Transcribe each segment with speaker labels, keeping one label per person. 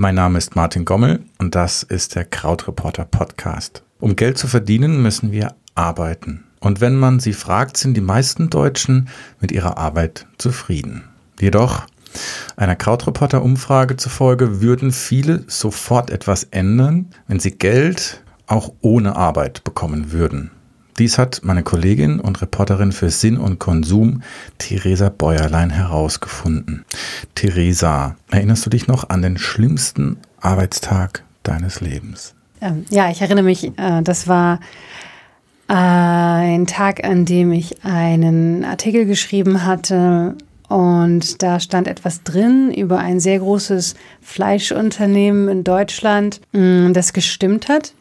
Speaker 1: Mein Name ist Martin Gommel und das ist der Krautreporter Podcast. Um Geld zu verdienen, müssen wir arbeiten. Und wenn man sie fragt, sind die meisten Deutschen mit ihrer Arbeit zufrieden. Jedoch, einer Krautreporter-Umfrage zufolge würden viele sofort etwas ändern, wenn sie Geld auch ohne Arbeit bekommen würden. Dies hat meine Kollegin und Reporterin für Sinn und Konsum, Theresa Bäuerlein, herausgefunden. Theresa, erinnerst du dich noch an den schlimmsten Arbeitstag deines Lebens?
Speaker 2: Ähm, ja, ich erinnere mich, äh, das war ein Tag, an dem ich einen Artikel geschrieben hatte und da stand etwas drin über ein sehr großes Fleischunternehmen in Deutschland, mm, das gestimmt hat.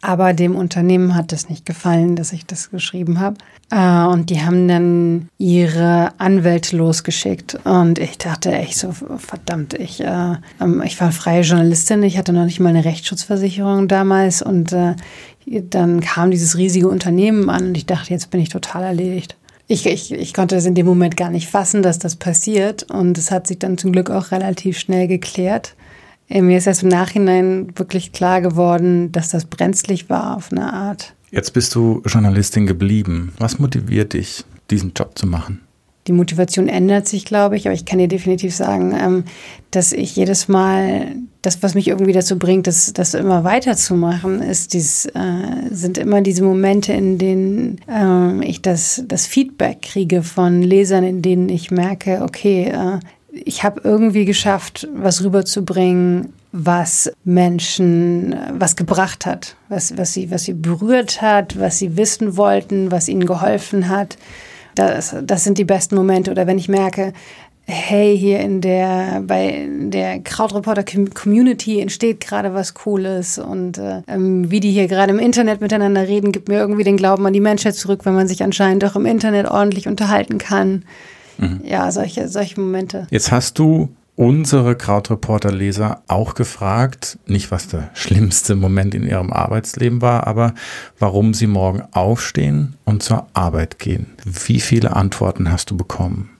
Speaker 2: Aber dem Unternehmen hat es nicht gefallen, dass ich das geschrieben habe. Äh, und die haben dann ihre Anwälte losgeschickt. Und ich dachte echt so, verdammt, ich, äh, ähm, ich war freie Journalistin, ich hatte noch nicht mal eine Rechtsschutzversicherung damals. Und äh, dann kam dieses riesige Unternehmen an und ich dachte, jetzt bin ich total erledigt. Ich, ich, ich konnte es in dem Moment gar nicht fassen, dass das passiert. Und es hat sich dann zum Glück auch relativ schnell geklärt. Äh, mir ist erst im Nachhinein wirklich klar geworden, dass das brenzlig war auf eine Art.
Speaker 1: Jetzt bist du Journalistin geblieben. Was motiviert dich, diesen Job zu machen?
Speaker 2: Die Motivation ändert sich, glaube ich, aber ich kann dir definitiv sagen, ähm, dass ich jedes Mal das, was mich irgendwie dazu bringt, das, das immer weiterzumachen, ist dies, äh, sind immer diese Momente, in denen äh, ich das, das Feedback kriege von Lesern, in denen ich merke, okay, äh, ich habe irgendwie geschafft, was rüberzubringen, was Menschen was gebracht hat, was, was, sie, was sie berührt hat, was sie wissen wollten, was ihnen geholfen hat. Das, das sind die besten Momente. Oder wenn ich merke, hey, hier in der, bei der Krautreporter Community entsteht gerade was Cooles und äh, ähm, wie die hier gerade im Internet miteinander reden, gibt mir irgendwie den Glauben an die Menschheit zurück, wenn man sich anscheinend auch im Internet ordentlich unterhalten kann. Mhm. Ja, solche, solche Momente.
Speaker 1: Jetzt hast du unsere Krautreporter-Leser auch gefragt, nicht was der schlimmste Moment in ihrem Arbeitsleben war, aber warum sie morgen aufstehen und zur Arbeit gehen. Wie viele Antworten hast du bekommen?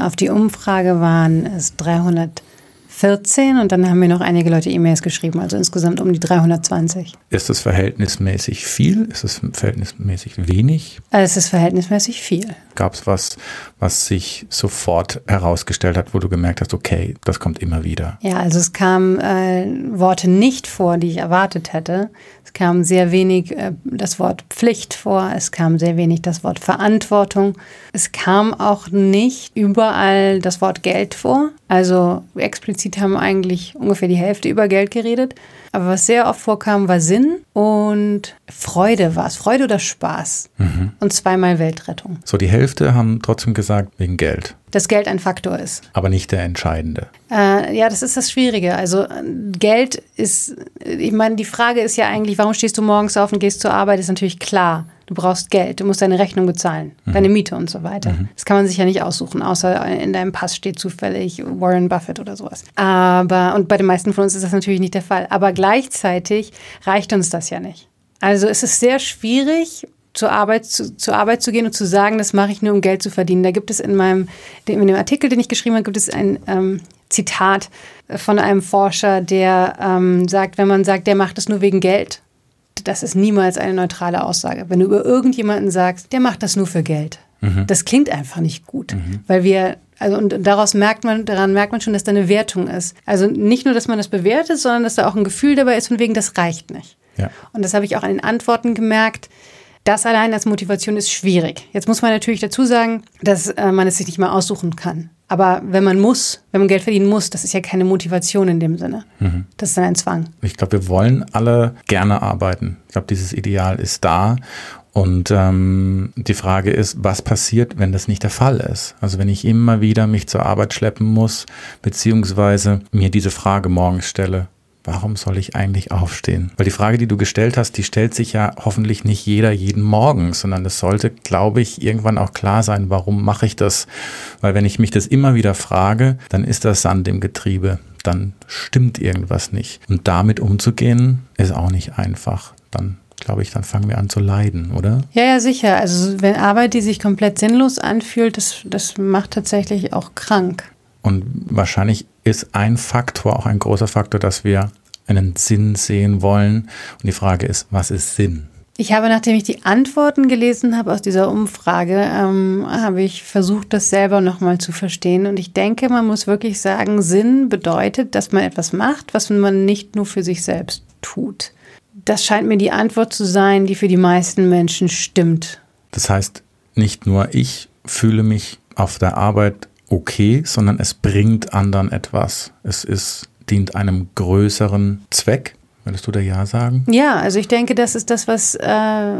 Speaker 2: Auf die Umfrage waren es 300 14 und dann haben mir noch einige Leute E-Mails geschrieben, also insgesamt um die 320.
Speaker 1: Ist es verhältnismäßig viel? Ist es verhältnismäßig wenig?
Speaker 2: Es ist verhältnismäßig viel.
Speaker 1: Gab es was, was sich sofort herausgestellt hat, wo du gemerkt hast, okay, das kommt immer wieder?
Speaker 2: Ja, also es kamen äh, Worte nicht vor, die ich erwartet hätte. Es kam sehr wenig äh, das Wort Pflicht vor, es kam sehr wenig das Wort Verantwortung. Es kam auch nicht überall das Wort Geld vor. Also explizit haben eigentlich ungefähr die Hälfte über Geld geredet. Aber was sehr oft vorkam, war Sinn und Freude war es. Freude oder Spaß. Mhm. Und zweimal Weltrettung.
Speaker 1: So, die Hälfte haben trotzdem gesagt, wegen Geld.
Speaker 2: Dass Geld ein Faktor ist.
Speaker 1: Aber nicht der entscheidende.
Speaker 2: Äh, ja, das ist das Schwierige. Also Geld ist, ich meine, die Frage ist ja eigentlich, warum stehst du morgens auf und gehst zur Arbeit, ist natürlich klar. Du brauchst Geld, du musst deine Rechnung bezahlen, mhm. deine Miete und so weiter. Mhm. Das kann man sich ja nicht aussuchen, außer in deinem Pass steht zufällig Warren Buffett oder sowas. Aber, und bei den meisten von uns ist das natürlich nicht der Fall. Aber gleichzeitig reicht uns das ja nicht. Also es ist sehr schwierig, zur Arbeit zu, zur Arbeit zu gehen und zu sagen, das mache ich nur, um Geld zu verdienen. Da gibt es in meinem, in dem Artikel, den ich geschrieben habe, gibt es ein ähm, Zitat von einem Forscher, der ähm, sagt, wenn man sagt, der macht das nur wegen Geld, das ist niemals eine neutrale Aussage. Wenn du über irgendjemanden sagst, der macht das nur für Geld, mhm. das klingt einfach nicht gut, mhm. weil wir also und daraus merkt man, daran merkt man schon, dass da eine Wertung ist. Also nicht nur, dass man das bewertet, sondern dass da auch ein Gefühl dabei ist, von wegen, das reicht nicht. Ja. Und das habe ich auch an den Antworten gemerkt. Das allein als Motivation ist schwierig. Jetzt muss man natürlich dazu sagen, dass äh, man es sich nicht mal aussuchen kann. Aber wenn man muss, wenn man Geld verdienen muss, das ist ja keine Motivation in dem Sinne. Mhm. Das ist dann ein Zwang.
Speaker 1: Ich glaube, wir wollen alle gerne arbeiten. Ich glaube, dieses Ideal ist da. Und ähm, die Frage ist, was passiert, wenn das nicht der Fall ist? Also wenn ich immer wieder mich zur Arbeit schleppen muss, beziehungsweise mir diese Frage morgens stelle, warum soll ich eigentlich aufstehen? Weil die Frage, die du gestellt hast, die stellt sich ja hoffentlich nicht jeder jeden Morgen, sondern es sollte, glaube ich, irgendwann auch klar sein, warum mache ich das? Weil wenn ich mich das immer wieder frage, dann ist das Sand im Getriebe, dann stimmt irgendwas nicht. Und damit umzugehen, ist auch nicht einfach. Dann glaube ich, dann fangen wir an zu leiden, oder?
Speaker 2: Ja, ja, sicher. Also wenn Arbeit, die sich komplett sinnlos anfühlt, das, das macht tatsächlich auch krank.
Speaker 1: Und wahrscheinlich ist ein Faktor, auch ein großer Faktor, dass wir einen Sinn sehen wollen. Und die Frage ist, was ist Sinn?
Speaker 2: Ich habe, nachdem ich die Antworten gelesen habe aus dieser Umfrage, ähm, habe ich versucht, das selber nochmal zu verstehen. Und ich denke, man muss wirklich sagen, Sinn bedeutet, dass man etwas macht, was man nicht nur für sich selbst tut. Das scheint mir die Antwort zu sein, die für die meisten Menschen stimmt.
Speaker 1: Das heißt, nicht nur ich fühle mich auf der Arbeit okay, sondern es bringt anderen etwas. Es ist, dient einem größeren Zweck. Würdest du da Ja sagen?
Speaker 2: Ja, also ich denke, das ist das, was, äh,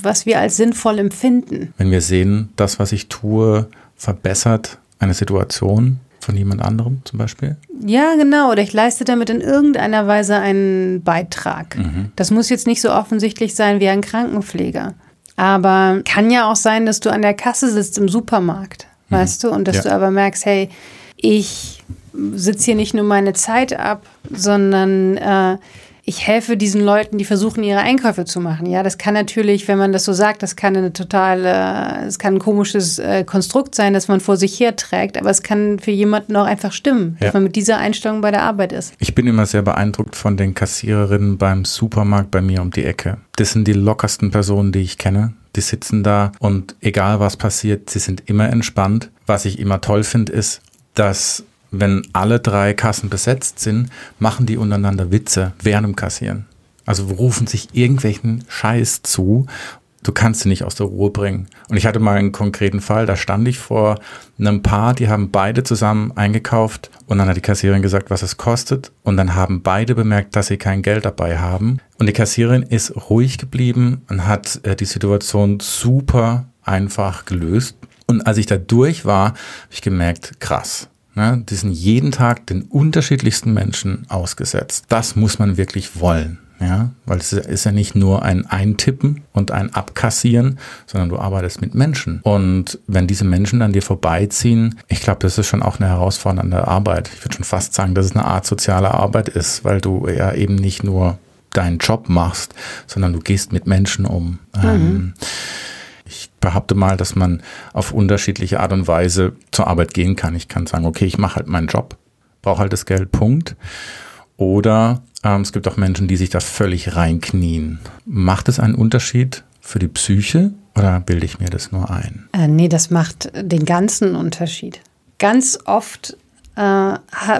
Speaker 2: was wir als sinnvoll empfinden.
Speaker 1: Wenn wir sehen, das, was ich tue, verbessert eine Situation von jemand anderem zum Beispiel?
Speaker 2: Ja, genau. Oder ich leiste damit in irgendeiner Weise einen Beitrag. Mhm. Das muss jetzt nicht so offensichtlich sein wie ein Krankenpfleger. Aber kann ja auch sein, dass du an der Kasse sitzt im Supermarkt, mhm. weißt du, und dass ja. du aber merkst, hey, ich sitze hier nicht nur meine Zeit ab, sondern äh, ich helfe diesen Leuten, die versuchen, ihre Einkäufe zu machen. Ja, das kann natürlich, wenn man das so sagt, das kann eine totale, es kann ein komisches äh, Konstrukt sein, das man vor sich her trägt, aber es kann für jemanden auch einfach stimmen, ja. dass man mit dieser Einstellung bei der Arbeit ist.
Speaker 1: Ich bin immer sehr beeindruckt von den Kassiererinnen beim Supermarkt bei mir um die Ecke. Das sind die lockersten Personen, die ich kenne. Die sitzen da und egal was passiert, sie sind immer entspannt. Was ich immer toll finde, ist, dass wenn alle drei Kassen besetzt sind, machen die untereinander Witze während dem Kassieren. Also rufen sich irgendwelchen Scheiß zu. Du kannst sie nicht aus der Ruhe bringen. Und ich hatte mal einen konkreten Fall, da stand ich vor einem Paar, die haben beide zusammen eingekauft und dann hat die Kassiererin gesagt, was es kostet. Und dann haben beide bemerkt, dass sie kein Geld dabei haben. Und die Kassiererin ist ruhig geblieben und hat äh, die Situation super einfach gelöst. Und als ich da durch war, habe ich gemerkt, krass Ne? Die sind jeden Tag den unterschiedlichsten Menschen ausgesetzt. Das muss man wirklich wollen. Ja, weil es ist ja nicht nur ein Eintippen und ein Abkassieren, sondern du arbeitest mit Menschen. Und wenn diese Menschen an dir vorbeiziehen, ich glaube, das ist schon auch eine herausfordernde Arbeit. Ich würde schon fast sagen, dass es eine Art soziale Arbeit ist, weil du ja eben nicht nur deinen Job machst, sondern du gehst mit Menschen um. Mhm. Ähm, ich behaupte mal, dass man auf unterschiedliche Art und Weise zur Arbeit gehen kann. Ich kann sagen, okay, ich mache halt meinen Job, brauche halt das Geld, Punkt. Oder ähm, es gibt auch Menschen, die sich da völlig reinknien. Macht es einen Unterschied für die Psyche oder bilde ich mir das nur ein?
Speaker 2: Äh, nee, das macht den ganzen Unterschied. Ganz oft äh,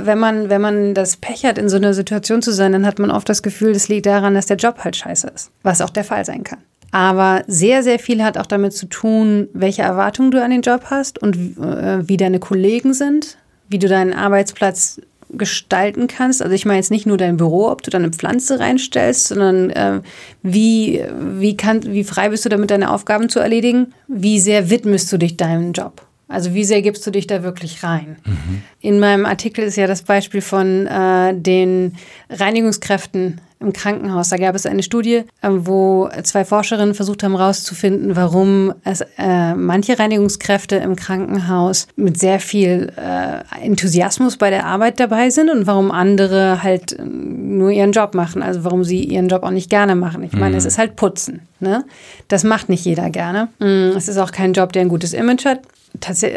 Speaker 2: wenn man, wenn man das Pech hat, in so einer Situation zu sein, dann hat man oft das Gefühl, das liegt daran, dass der Job halt scheiße ist. Was auch der Fall sein kann. Aber sehr, sehr viel hat auch damit zu tun, welche Erwartungen du an den Job hast und äh, wie deine Kollegen sind, wie du deinen Arbeitsplatz gestalten kannst. Also ich meine jetzt nicht nur dein Büro, ob du da eine Pflanze reinstellst, sondern äh, wie, wie, kann, wie frei bist du damit, deine Aufgaben zu erledigen? Wie sehr widmest du dich deinem Job? Also wie sehr gibst du dich da wirklich rein? Mhm. In meinem Artikel ist ja das Beispiel von äh, den Reinigungskräften im Krankenhaus. Da gab es eine Studie, äh, wo zwei Forscherinnen versucht haben herauszufinden, warum es äh, manche Reinigungskräfte im Krankenhaus mit sehr viel äh, Enthusiasmus bei der Arbeit dabei sind und warum andere halt äh, nur ihren Job machen. Also warum sie ihren Job auch nicht gerne machen. Ich meine, mhm. es ist halt Putzen. Ne? Das macht nicht jeder gerne. Mm, es ist auch kein Job, der ein gutes Image hat.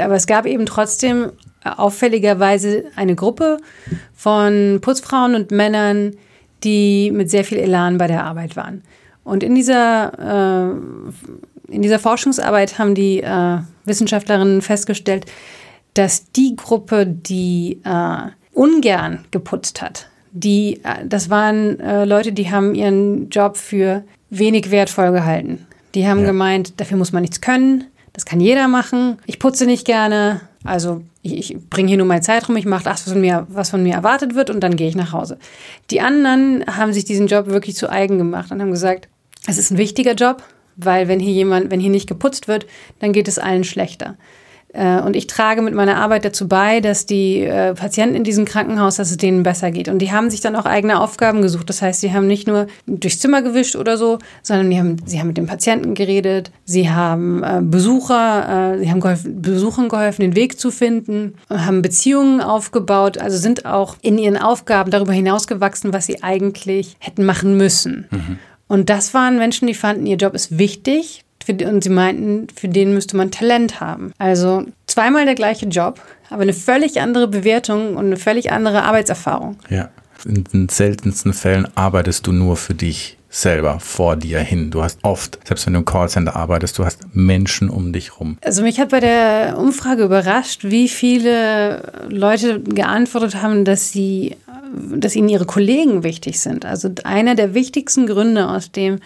Speaker 2: Aber es gab eben trotzdem auffälligerweise eine Gruppe von Putzfrauen und Männern, die mit sehr viel Elan bei der Arbeit waren. Und in dieser, äh, in dieser Forschungsarbeit haben die äh, Wissenschaftlerinnen festgestellt, dass die Gruppe, die äh, ungern geputzt hat, die, äh, das waren äh, Leute, die haben ihren Job für wenig wertvoll gehalten. Die haben ja. gemeint, dafür muss man nichts können, das kann jeder machen. Ich putze nicht gerne, also ich, ich bringe hier nur meine Zeit rum, ich mache das, was von, mir, was von mir erwartet wird und dann gehe ich nach Hause. Die anderen haben sich diesen Job wirklich zu eigen gemacht und haben gesagt, es ist ein wichtiger Job, weil wenn hier jemand, wenn hier nicht geputzt wird, dann geht es allen schlechter. Äh, und ich trage mit meiner Arbeit dazu bei, dass die äh, Patienten in diesem Krankenhaus, dass es denen besser geht. Und die haben sich dann auch eigene Aufgaben gesucht. Das heißt, sie haben nicht nur durchs Zimmer gewischt oder so, sondern die haben, sie haben mit den Patienten geredet, sie haben äh, Besucher, sie haben geholfen, Besuchern geholfen, den Weg zu finden, haben Beziehungen aufgebaut, also sind auch in ihren Aufgaben darüber hinausgewachsen, was sie eigentlich hätten machen müssen. Mhm. Und das waren Menschen, die fanden, ihr Job ist wichtig, Und sie meinten, für den müsste man Talent haben. Also zweimal der gleiche Job, aber eine völlig andere Bewertung und eine völlig andere Arbeitserfahrung.
Speaker 1: Ja. In den seltensten Fällen arbeitest du nur für dich selber vor dir hin. Du hast oft, selbst wenn du im Callcenter arbeitest, du hast Menschen um dich rum.
Speaker 2: Also mich hat bei der Umfrage überrascht, wie viele Leute geantwortet haben, dass sie, dass ihnen ihre Kollegen wichtig sind. Also einer der wichtigsten Gründe, aus dem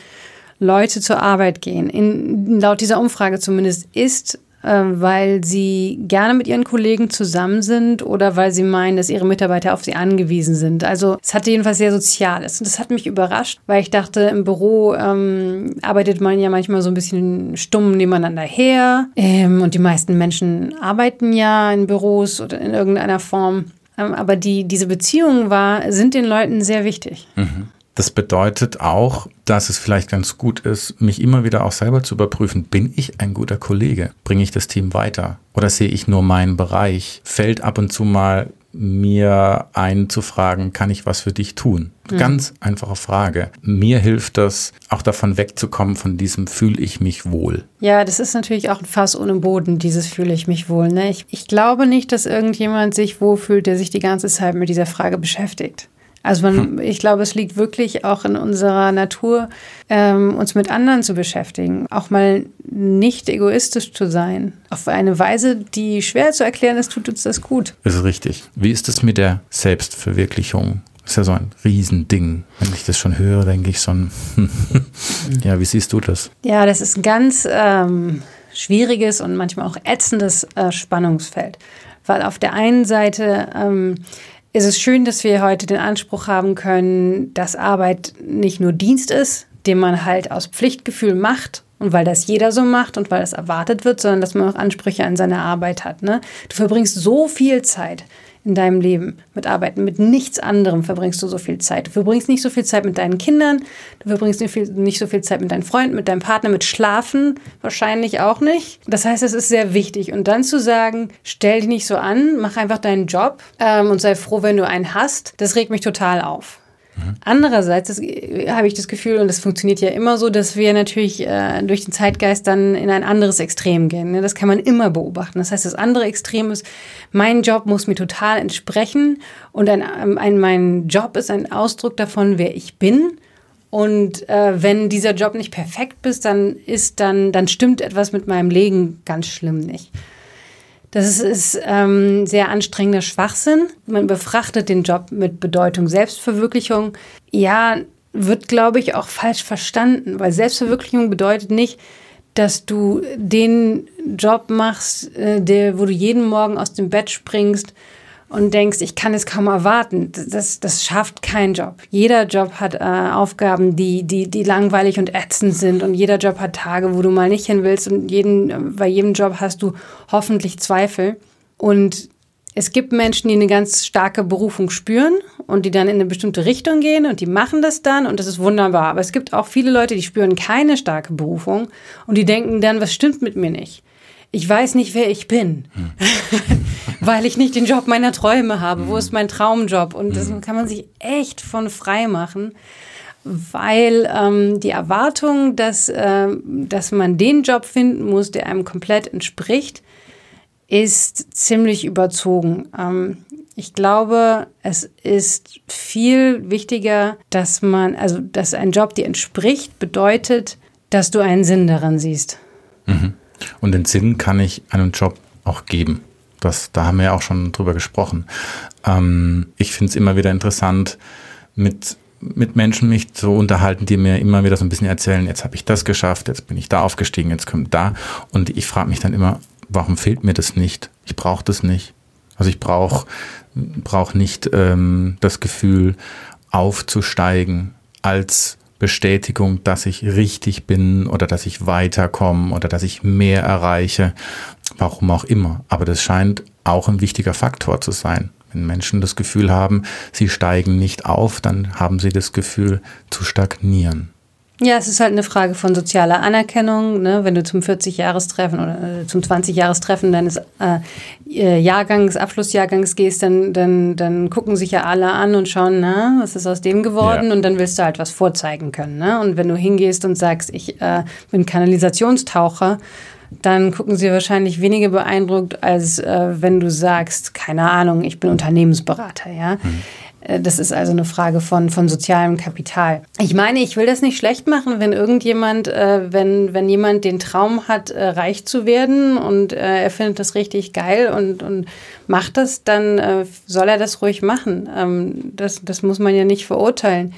Speaker 2: Leute zur Arbeit gehen, in, laut dieser Umfrage zumindest, ist ähm, weil sie gerne mit ihren Kollegen zusammen sind oder weil sie meinen, dass ihre Mitarbeiter auf sie angewiesen sind. Also es hatte jedenfalls sehr Soziales. Und das hat mich überrascht, weil ich dachte, im Büro ähm, arbeitet man ja manchmal so ein bisschen stumm nebeneinander her. Ähm, und die meisten Menschen arbeiten ja in Büros oder in irgendeiner Form. Ähm, aber die, diese Beziehung war, sind den Leuten sehr wichtig.
Speaker 1: Mhm. Das bedeutet auch, dass es vielleicht ganz gut ist, mich immer wieder auch selber zu überprüfen, bin ich ein guter Kollege? Bringe ich das Team weiter? Oder sehe ich nur meinen Bereich? Fällt ab und zu mal mir einzufragen, kann ich was für dich tun? Mhm. Ganz einfache Frage. Mir hilft das, auch davon wegzukommen, von diesem fühle ich mich wohl.
Speaker 2: Ja, das ist natürlich auch ein Fass ohne Boden, dieses fühle ich mich wohl. Ne? Ich, ich glaube nicht, dass irgendjemand sich wohlfühlt, der sich die ganze Zeit mit dieser Frage beschäftigt. Also man, hm. ich glaube, es liegt wirklich auch in unserer Natur, ähm, uns mit anderen zu beschäftigen, auch mal nicht egoistisch zu sein. Auf eine Weise, die schwer zu erklären ist, tut uns das gut.
Speaker 1: Das ist richtig. Wie ist es mit der Selbstverwirklichung? Das ist ja so ein Riesending. Wenn ich das schon höre, denke ich so ein, ja, wie siehst du das?
Speaker 2: Ja, das ist ein ganz ähm, schwieriges und manchmal auch ätzendes äh, Spannungsfeld. Weil auf der einen Seite ähm, ist es schön, dass wir heute den Anspruch haben können, dass Arbeit nicht nur Dienst ist, den man halt aus Pflichtgefühl macht und weil das jeder so macht und weil das erwartet wird, sondern dass man auch Ansprüche an seine Arbeit hat. Ne? Du verbringst so viel Zeit in deinem Leben mit Arbeiten. Mit nichts anderem verbringst du so viel Zeit. Du verbringst nicht so viel Zeit mit deinen Kindern, du verbringst nicht, viel, nicht so viel Zeit mit deinen Freunden, mit deinem Partner, mit Schlafen wahrscheinlich auch nicht. Das heißt, es ist sehr wichtig. Und dann zu sagen, stell dich nicht so an, mach einfach deinen Job ähm, und sei froh, wenn du einen hast, das regt mich total auf. Andererseits das, habe ich das Gefühl, und das funktioniert ja immer so, dass wir natürlich äh, durch den Zeitgeist dann in ein anderes Extrem gehen. Ne? Das kann man immer beobachten. Das heißt, das andere Extrem ist, mein Job muss mir total entsprechen und ein, ein, mein Job ist ein Ausdruck davon, wer ich bin. Und äh, wenn dieser Job nicht perfekt ist, dann ist dann, dann stimmt etwas mit meinem Leben ganz schlimm nicht. Das ist ähm, sehr anstrengender Schwachsinn. Man befrachtet den Job mit Bedeutung Selbstverwirklichung. Ja, wird, glaube ich, auch falsch verstanden, weil Selbstverwirklichung bedeutet nicht, dass du den Job machst, äh, der, wo du jeden Morgen aus dem Bett springst und denkst, ich kann es kaum erwarten. Das, das schafft kein Job. Jeder Job hat äh, Aufgaben, die, die, die langweilig und ätzend sind und jeder Job hat Tage, wo du mal nicht hin willst und jeden, bei jedem Job hast du hoffentlich Zweifel. Und es gibt Menschen, die eine ganz starke Berufung spüren und die dann in eine bestimmte Richtung gehen und die machen das dann und das ist wunderbar. Aber es gibt auch viele Leute, die spüren keine starke Berufung und die denken dann, was stimmt mit mir nicht? Ich weiß nicht, wer ich bin, hm. weil ich nicht den Job meiner Träume habe. Hm. Wo ist mein Traumjob? Und das hm. kann man sich echt von frei machen, weil ähm, die Erwartung, dass, äh, dass man den Job finden muss, der einem komplett entspricht, ist ziemlich überzogen. Ähm, ich glaube, es ist viel wichtiger, dass man, also dass ein Job dir entspricht, bedeutet, dass du einen Sinn daran siehst.
Speaker 1: Mhm. Und den Sinn kann ich einem Job auch geben. Das, da haben wir ja auch schon drüber gesprochen. Ähm, ich finde es immer wieder interessant, mit, mit Menschen mich zu unterhalten, die mir immer wieder so ein bisschen erzählen, jetzt habe ich das geschafft, jetzt bin ich da aufgestiegen, jetzt kommt da. Und ich frage mich dann immer, warum fehlt mir das nicht? Ich brauche das nicht. Also ich brauche brauch nicht ähm, das Gefühl, aufzusteigen als Bestätigung, dass ich richtig bin oder dass ich weiterkomme oder dass ich mehr erreiche, warum auch immer. Aber das scheint auch ein wichtiger Faktor zu sein. Wenn Menschen das Gefühl haben, sie steigen nicht auf, dann haben sie das Gefühl zu stagnieren.
Speaker 2: Ja, es ist halt eine Frage von sozialer Anerkennung. Ne? Wenn du zum 40-Jahrestreffen oder äh, zum 20-Jahrestreffen deines äh, äh, Jahrgangs, Abschlussjahrgangs gehst, dann, dann, dann gucken sich ja alle an und schauen, na, was ist aus dem geworden? Ja. Und dann willst du halt was vorzeigen können. Ne? Und wenn du hingehst und sagst, ich äh, bin Kanalisationstaucher, dann gucken sie wahrscheinlich weniger beeindruckt, als äh, wenn du sagst, keine Ahnung, ich bin Unternehmensberater. Ja? Mhm. Äh, das ist also eine Frage von, von sozialem Kapital. Ich meine, ich will das nicht schlecht machen, wenn irgendjemand, äh, wenn, wenn jemand den Traum hat, äh, reich zu werden und äh, er findet das richtig geil und, und macht das, dann äh, soll er das ruhig machen. Ähm, das, das muss man ja nicht verurteilen.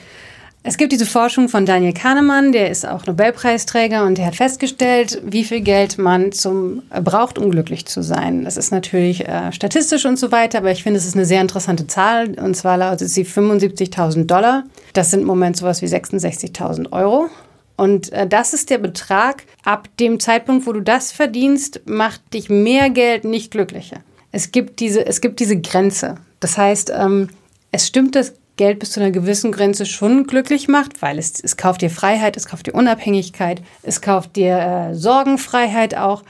Speaker 2: Es gibt diese Forschung von Daniel Kahnemann, der ist auch Nobelpreisträger und der hat festgestellt, wie viel Geld man zum äh, braucht, um glücklich zu sein. Das ist natürlich äh, statistisch und so weiter, aber ich finde, es ist eine sehr interessante Zahl und zwar lautet sie 75.000 Dollar. Das sind im Moment sowas wie 66.000 Euro. Und äh, das ist der Betrag, ab dem Zeitpunkt, wo du das verdienst, macht dich mehr Geld nicht glücklicher. Es gibt diese, es gibt diese Grenze. Das heißt, ähm, es stimmt, dass Geld bis zu einer gewissen Grenze schon glücklich macht, weil es, es kauft dir Freiheit, es kauft dir Unabhängigkeit, es kauft dir äh, Sorgenfreiheit auch.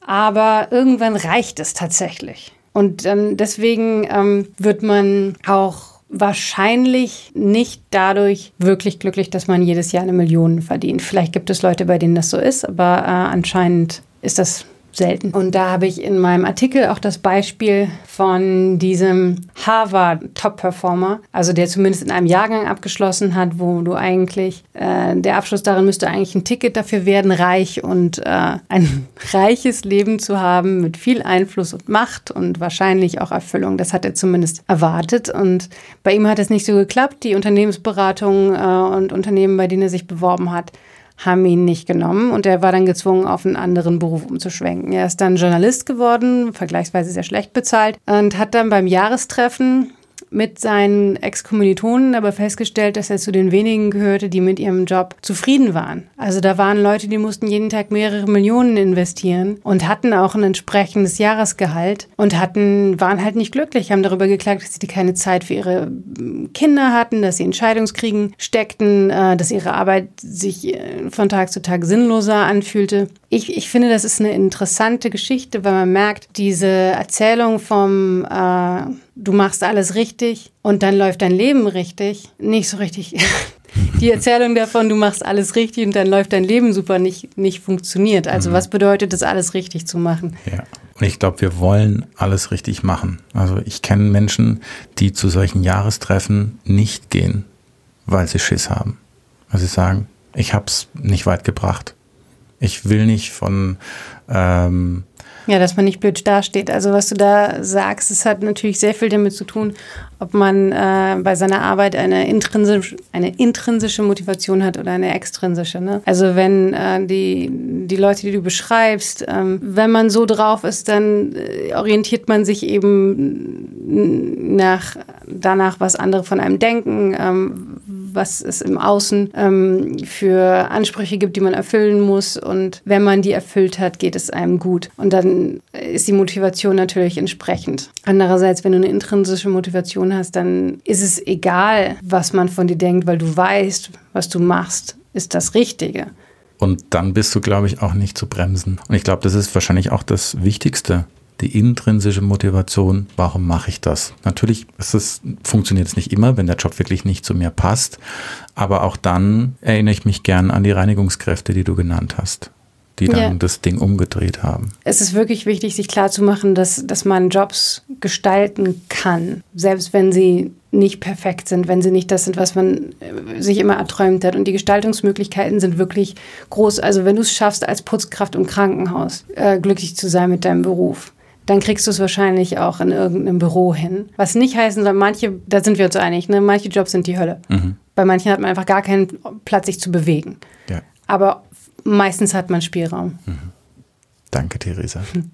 Speaker 2: Aber irgendwann reicht es tatsächlich. Und dann deswegen ähm, wird man auch wahrscheinlich nicht dadurch wirklich glücklich, dass man jedes Jahr eine Million verdient. Vielleicht gibt es Leute, bei denen das so ist, aber äh, anscheinend ist das selten. Und da habe ich in meinem Artikel auch das Beispiel von diesem Harvard-Top-Performer, also der zumindest in einem Jahrgang abgeschlossen hat, wo du eigentlich, äh, der Abschluss darin müsste eigentlich ein Ticket dafür werden, reich und äh, ein reiches Leben zu haben mit viel Einfluss und Macht und wahrscheinlich auch Erfüllung. Das hat er zumindest erwartet. Und bei ihm hat es nicht so geklappt. Die Unternehmensberatung äh, und Unternehmen, bei denen er sich beworben hat, haben ihn nicht genommen und er war dann gezwungen, auf einen anderen Beruf umzuschwenken. Er ist dann Journalist geworden, vergleichsweise sehr schlecht bezahlt und hat dann beim Jahrestreffen mit seinen Ex-Kommilitonen aber festgestellt, dass er zu den wenigen gehörte, die mit ihrem Job zufrieden waren. Also da waren Leute, die mussten jeden Tag mehrere Millionen investieren und hatten auch ein entsprechendes Jahresgehalt und hatten, waren halt nicht glücklich, haben darüber geklagt, dass sie keine Zeit für ihre Kinder hatten, dass sie Entscheidungskriegen steckten, äh, dass ihre Arbeit sich äh, von Tag zu Tag sinnloser anfühlte. Ich, ich finde, das ist eine interessante Geschichte, weil man merkt, diese Erzählung vom äh, du machst alles richtig und dann läuft dein Leben richtig, nicht so richtig. Die Erzählung davon, du machst alles richtig und dann läuft dein Leben super, nicht, nicht funktioniert. Also mhm. was bedeutet es, alles richtig zu machen?
Speaker 1: Ja. Und ich glaube, wir wollen alles richtig machen. Also ich kenne Menschen, die zu solchen Jahrestreffen nicht gehen, weil sie Schiss haben. Weil sie sagen, ich habe es nicht weit gebracht. Ich will nicht von ähm,
Speaker 2: ja, dass man nicht blöd dasteht. Also was du da sagst, es hat natürlich sehr viel damit zu tun, ob man äh, bei seiner Arbeit eine intrinsische, eine intrinsische Motivation hat oder eine extrinsische. Ne? Also wenn äh, die, die Leute, die du beschreibst, ähm, wenn man so drauf ist, dann äh, orientiert man sich eben nach, danach, was andere von einem denken, ähm, was es im Außen ähm, für Ansprüche gibt, die man erfüllen muss. Und wenn man die erfüllt hat, geht es einem gut. Und dann ist die Motivation natürlich entsprechend. Andererseits, wenn du eine intrinsische Motivation hast, dann ist es egal, was man von dir denkt, weil du weißt, was du machst, ist das Richtige.
Speaker 1: Und dann bist du, glaube ich, auch nicht zu bremsen. Und ich glaube, das ist wahrscheinlich auch das Wichtigste die intrinsische Motivation, warum mache ich das? Natürlich es, funktioniert es nicht immer, wenn der Job wirklich nicht zu mir passt, aber auch dann erinnere ich mich gern an die Reinigungskräfte, die du genannt hast die dann ja. das Ding umgedreht haben.
Speaker 2: Es ist wirklich wichtig, sich klarzumachen, dass, dass man Jobs gestalten kann, selbst wenn sie nicht perfekt sind, wenn sie nicht das sind, was man äh, sich immer erträumt hat. Und die Gestaltungsmöglichkeiten sind wirklich groß. Also wenn du es schaffst, als Putzkraft im Krankenhaus äh, glücklich zu sein mit deinem Beruf, dann kriegst du es wahrscheinlich auch in irgendeinem Büro hin. Was nicht heißen soll, manche, da sind wir uns einig, ne? manche Jobs sind die Hölle. Mhm. Bei manchen hat man einfach gar keinen Platz, sich zu bewegen. Ja. Aber meistens hat man Spielraum. Mhm.
Speaker 1: Danke, Theresa.